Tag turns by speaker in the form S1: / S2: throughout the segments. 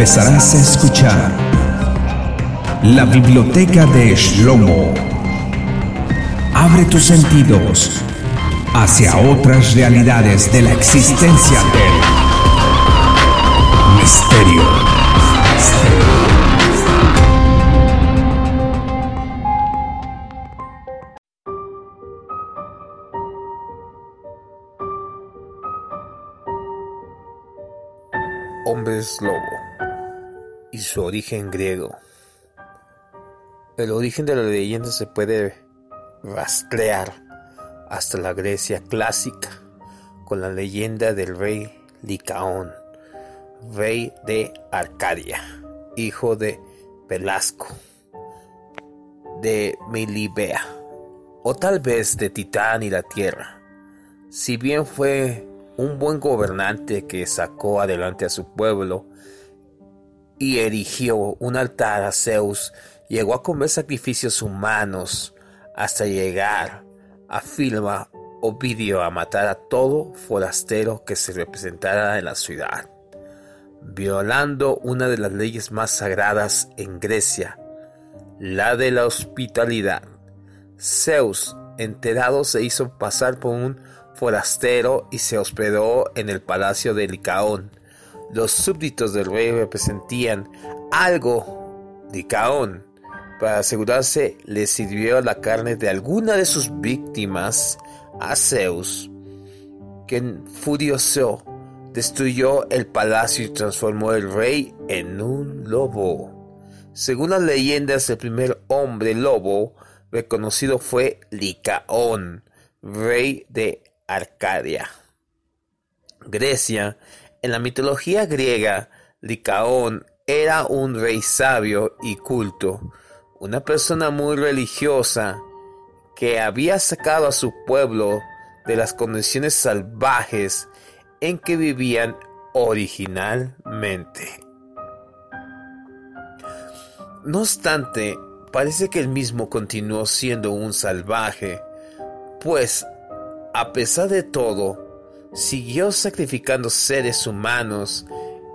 S1: empezarás a escuchar la biblioteca de Shlomo. Abre tus sentidos hacia otras realidades de la existencia del misterio.
S2: Hombres lobo y su origen griego. El origen de la leyenda se puede rastrear hasta la Grecia clásica con la leyenda del rey Licaón, rey de Arcadia, hijo de Pelasco, de Melibea, o tal vez de Titán y la tierra. Si bien fue un buen gobernante que sacó adelante a su pueblo y erigió un altar a Zeus, llegó a comer sacrificios humanos hasta llegar a Filma Ovidio a matar a todo forastero que se representara en la ciudad, violando una de las leyes más sagradas en Grecia, la de la hospitalidad. Zeus, enterado, se hizo pasar por un forastero y se hospedó en el palacio de Licaón. Los súbditos del rey representían algo. Licaón, para asegurarse, le sirvió la carne de alguna de sus víctimas a Zeus, quien furioso destruyó el palacio y transformó el rey en un lobo. Según las leyendas, el primer hombre lobo reconocido fue Licaón, rey de Arcadia. Grecia, en la mitología griega, Licaón era un rey sabio y culto, una persona muy religiosa que había sacado a su pueblo de las condiciones salvajes en que vivían originalmente. No obstante, parece que él mismo continuó siendo un salvaje, pues a pesar de todo, siguió sacrificando seres humanos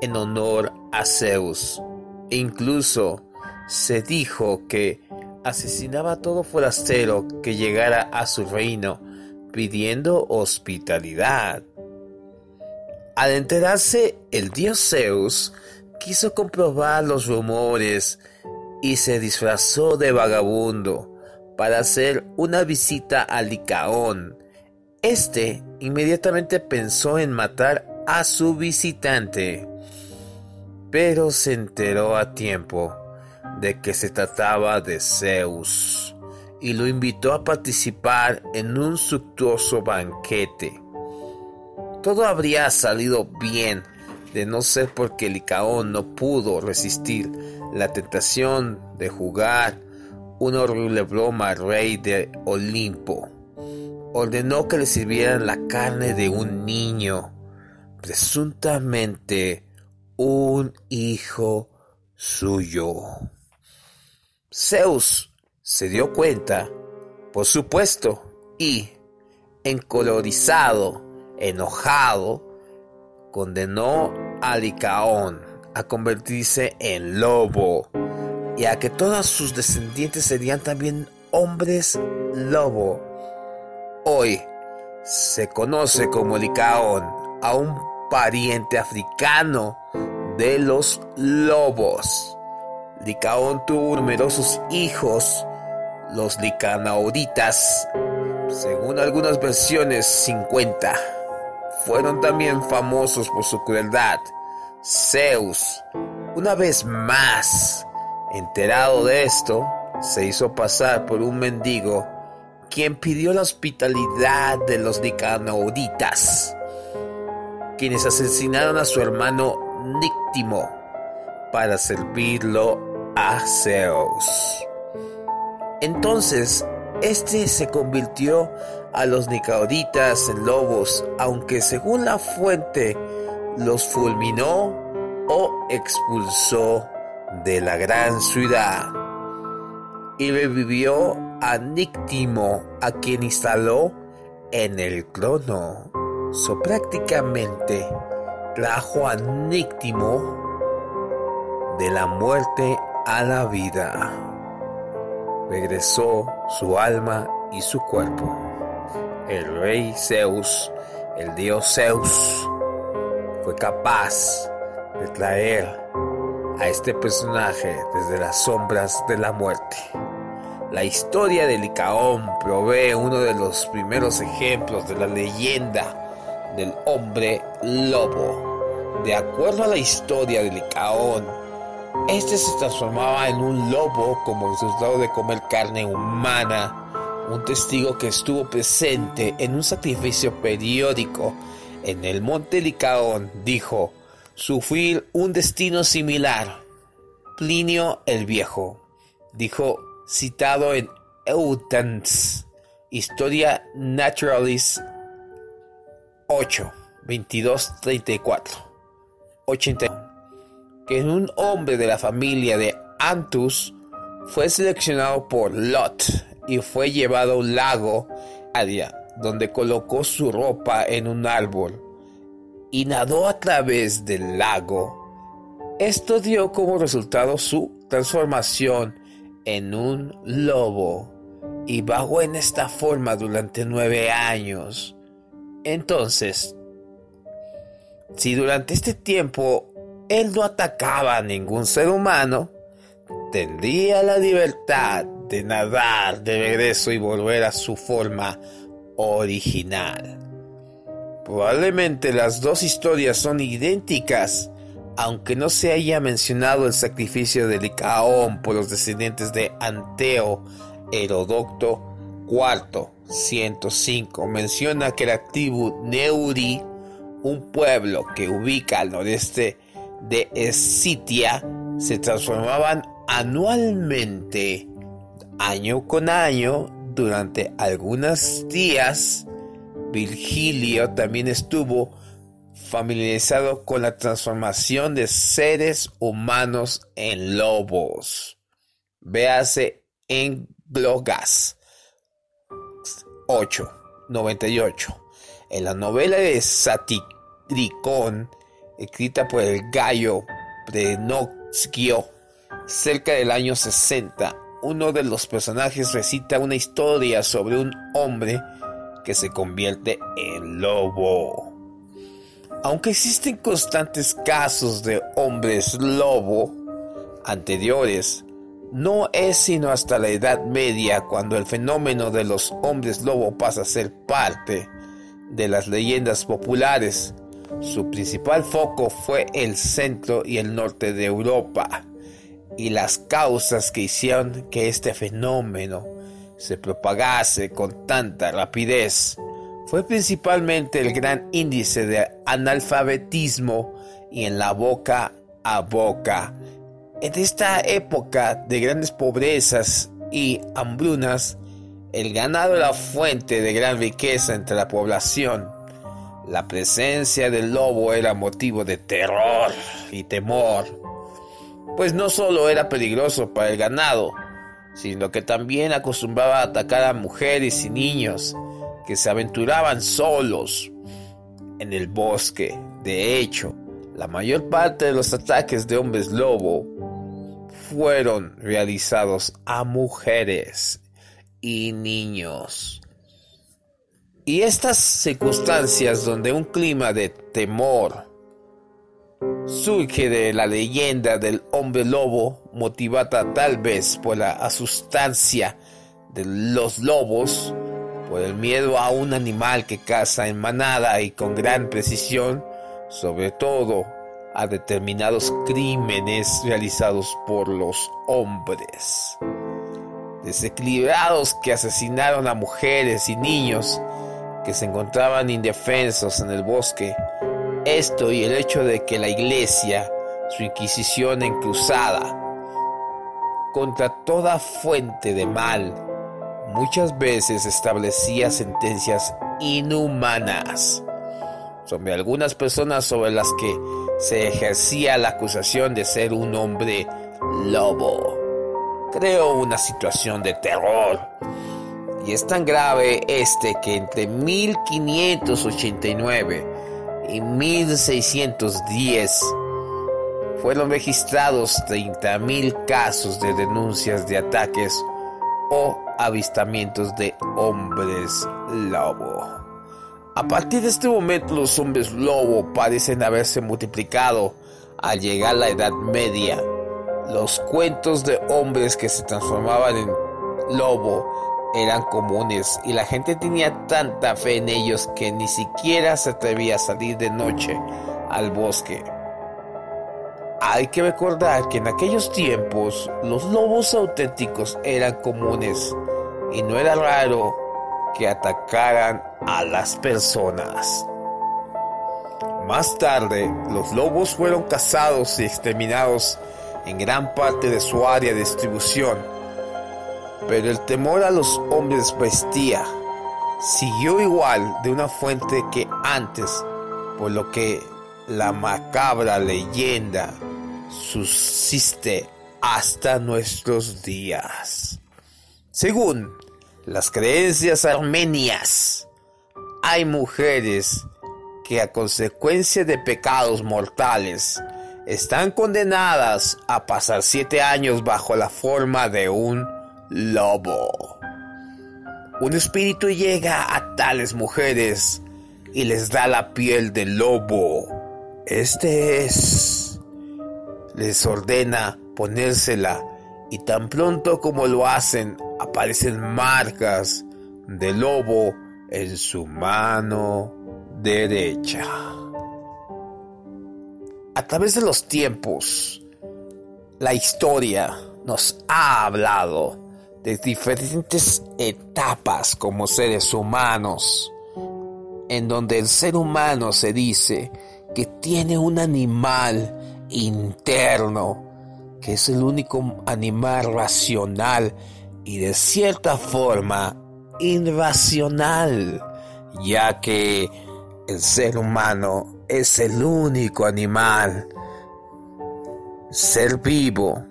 S2: en honor a Zeus. E incluso se dijo que asesinaba a todo forastero que llegara a su reino pidiendo hospitalidad. Al enterarse, el dios Zeus quiso comprobar los rumores y se disfrazó de vagabundo para hacer una visita a Licaón, este inmediatamente pensó en matar a su visitante, pero se enteró a tiempo de que se trataba de Zeus y lo invitó a participar en un suntuoso banquete. Todo habría salido bien de no ser porque Licaón no pudo resistir la tentación de jugar una horrible broma al rey de Olimpo ordenó que le sirvieran la carne de un niño, presuntamente un hijo suyo. Zeus se dio cuenta, por supuesto, y, encolorizado, enojado, condenó a Licaón a convertirse en lobo y a que todos sus descendientes serían también hombres lobo Hoy se conoce como Licaón a un pariente africano de los lobos. Licaón tuvo numerosos hijos, los licanauritas, según algunas versiones 50. Fueron también famosos por su crueldad. Zeus, una vez más, enterado de esto, se hizo pasar por un mendigo quien pidió la hospitalidad de los Nicanoritas, quienes asesinaron a su hermano Níctimo para servirlo a Zeus. Entonces, este se convirtió a los Nicauritas en lobos, aunque según la fuente los fulminó o expulsó de la gran ciudad y revivió a Níctimo, a quien instaló en el trono. So prácticamente trajo a Níctimo de la muerte a la vida. Regresó su alma y su cuerpo. El rey Zeus, el dios Zeus, fue capaz de traer a este personaje desde las sombras de la muerte. La historia de Licaón provee uno de los primeros ejemplos de la leyenda del hombre lobo. De acuerdo a la historia de Licaón, este se transformaba en un lobo como resultado de comer carne humana. Un testigo que estuvo presente en un sacrificio periódico en el monte Licaón dijo sufrir un destino similar. Plinio el Viejo dijo citado en Eutans, Historia Naturalis 8, 22, 34, 81 que un hombre de la familia de Antus fue seleccionado por Lot y fue llevado a un lago, Adia, donde colocó su ropa en un árbol y nadó a través del lago. Esto dio como resultado su transformación en un lobo y vagó en esta forma durante nueve años. Entonces, si durante este tiempo él no atacaba a ningún ser humano, tendría la libertad de nadar de regreso y volver a su forma original. Probablemente las dos historias son idénticas, aunque no se haya mencionado el sacrificio de Licaón por los descendientes de Anteo, Herodoto IV, 105, menciona que la tribu Neuri, un pueblo que ubica al noreste de Escitia se transformaban anualmente, año con año, durante algunos días. Virgilio también estuvo familiarizado con la transformación de seres humanos en lobos. Véase en Glogas 898. En la novela de Satiricón escrita por el gallo Prenoxquio, cerca del año 60. Uno de los personajes recita una historia sobre un hombre que se convierte en lobo. Aunque existen constantes casos de hombres lobo anteriores, no es sino hasta la Edad Media cuando el fenómeno de los hombres lobo pasa a ser parte de las leyendas populares. Su principal foco fue el centro y el norte de Europa y las causas que hicieron que este fenómeno se propagase con tanta rapidez fue principalmente el gran índice de analfabetismo y en la boca a boca. En esta época de grandes pobrezas y hambrunas, el ganado era fuente de gran riqueza entre la población la presencia del lobo era motivo de terror y temor, pues no solo era peligroso para el ganado, sino que también acostumbraba a atacar a mujeres y niños que se aventuraban solos en el bosque. De hecho, la mayor parte de los ataques de hombres lobo fueron realizados a mujeres y niños. Y estas circunstancias donde un clima de temor surge de la leyenda del hombre lobo, motivada tal vez por la asustancia de los lobos, por el miedo a un animal que caza en manada y con gran precisión, sobre todo a determinados crímenes realizados por los hombres. Desequilibrados que asesinaron a mujeres y niños, que se encontraban indefensos en el bosque. Esto y el hecho de que la iglesia, su inquisición en cruzada, contra toda fuente de mal, muchas veces establecía sentencias inhumanas sobre algunas personas sobre las que se ejercía la acusación de ser un hombre lobo. Creó una situación de terror y es tan grave este que entre 1589 y 1610 fueron registrados 30.000 casos de denuncias de ataques o avistamientos de hombres lobo. A partir de este momento los hombres lobo parecen haberse multiplicado al llegar a la Edad Media. Los cuentos de hombres que se transformaban en lobo eran comunes y la gente tenía tanta fe en ellos que ni siquiera se atrevía a salir de noche al bosque. Hay que recordar que en aquellos tiempos los lobos auténticos eran comunes y no era raro que atacaran a las personas. Más tarde, los lobos fueron cazados y exterminados en gran parte de su área de distribución, pero el temor a los hombres vestía siguió igual de una fuente que antes, por lo que la macabra leyenda subsiste hasta nuestros días. Según las creencias armenias, hay mujeres que a consecuencia de pecados mortales están condenadas a pasar siete años bajo la forma de un lobo. Un espíritu llega a tales mujeres y les da la piel de lobo. Este es les ordena ponérsela y tan pronto como lo hacen aparecen marcas de lobo en su mano derecha. A través de los tiempos, la historia nos ha hablado de diferentes etapas como seres humanos, en donde el ser humano se dice que tiene un animal interno, que es el único animal racional y de cierta forma irracional, ya que el ser humano es el único animal, ser vivo,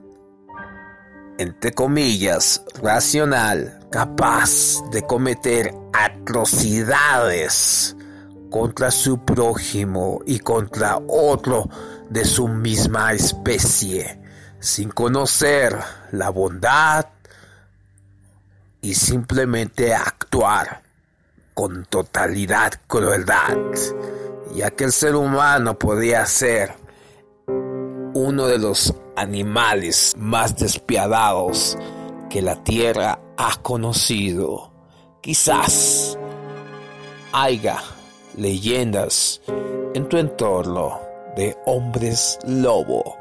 S2: entre comillas, racional, capaz de cometer atrocidades contra su prójimo y contra otro de su misma especie, sin conocer la bondad y simplemente actuar con totalidad crueldad, ya que el ser humano podía ser uno de los animales más despiadados que la tierra ha conocido. Quizás haya leyendas en tu entorno de hombres lobo,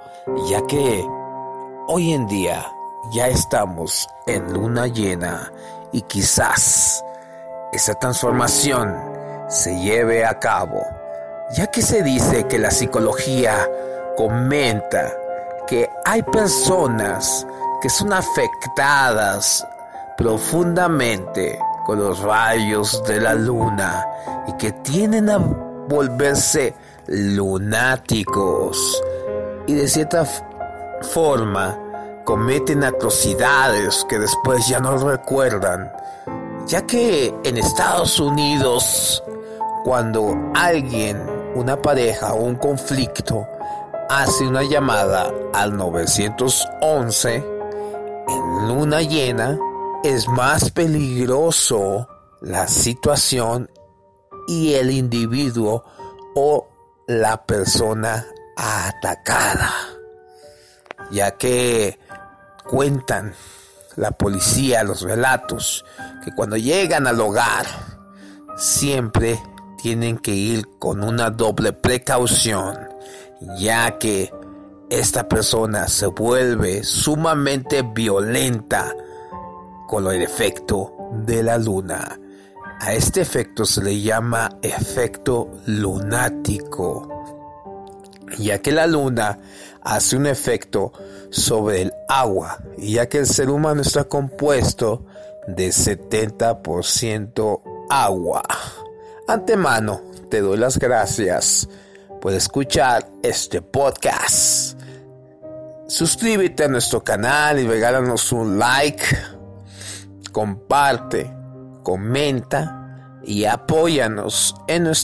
S2: ya que hoy en día ya estamos en luna llena y quizás esa transformación se lleve a cabo, ya que se dice que la psicología comenta que hay personas que son afectadas profundamente con los rayos de la luna y que tienen a volverse lunáticos. Y de cierta forma cometen atrocidades que después ya no recuerdan, ya que en Estados Unidos cuando alguien, una pareja o un conflicto hace una llamada al 911 en luna llena, es más peligroso la situación y el individuo o la persona atacada, ya que cuentan la policía, los relatos, que cuando llegan al hogar siempre tienen que ir con una doble precaución, ya que esta persona se vuelve sumamente violenta con el efecto de la luna. A este efecto se le llama efecto lunático, ya que la luna hace un efecto sobre el agua, ya que el ser humano está compuesto de 70% agua. Antemano, te doy las gracias por escuchar este podcast. Suscríbete a nuestro canal y regálanos un like, comparte comenta y apóyanos en nuestra